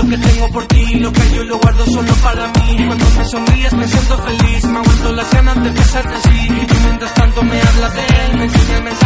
Eso que tengo por ti, lo que yo lo guardo solo para mí. Cuando me sonríes me siento feliz, me aguanto las ganas de besarte así. Y tú mientras tanto me hablas de él, me enseñas